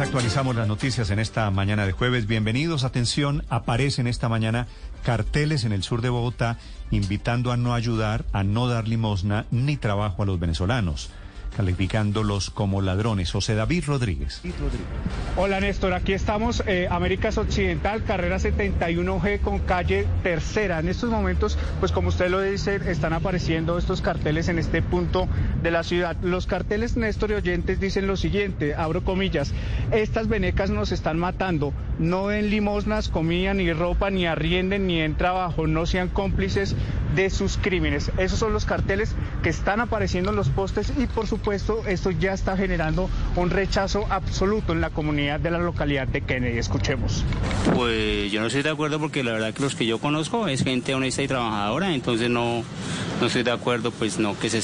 Actualizamos las noticias en esta mañana de jueves. Bienvenidos. Atención, aparecen esta mañana carteles en el sur de Bogotá invitando a no ayudar, a no dar limosna ni trabajo a los venezolanos calificándolos como ladrones. José David Rodríguez. Hola Néstor, aquí estamos, eh, Américas Occidental, carrera 71G con calle tercera. En estos momentos, pues como usted lo dice, están apareciendo estos carteles en este punto de la ciudad. Los carteles, Néstor y oyentes, dicen lo siguiente, abro comillas, estas venecas nos están matando, no den limosnas, comida, ni ropa, ni arrienden, ni en trabajo, no sean cómplices de sus crímenes. Esos son los carteles que están apareciendo en los postes y por supuesto esto ya está generando un rechazo absoluto en la comunidad de la localidad de Kennedy. Escuchemos. Pues yo no estoy de acuerdo porque la verdad que los que yo conozco es gente honesta y trabajadora, entonces no, no estoy de acuerdo, pues no, que se,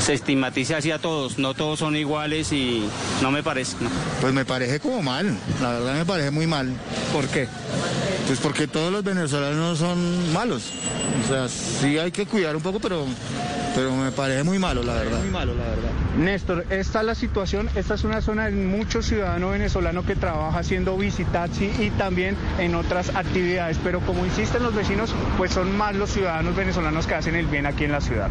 se estigmatice así a todos, no todos son iguales y no me parece. No. Pues me parece como mal, la verdad me parece muy mal. ¿Por qué? Pues porque todos los venezolanos son malos. O sea, sí hay que cuidar un poco, pero, pero me parece muy malo, la verdad. Muy malo, la verdad. Néstor, esta es la situación. Esta es una zona de muchos ciudadanos venezolanos que trabaja haciendo visitaxi y también en otras actividades. Pero como insisten los vecinos, pues son más los ciudadanos venezolanos que hacen el bien aquí en la ciudad.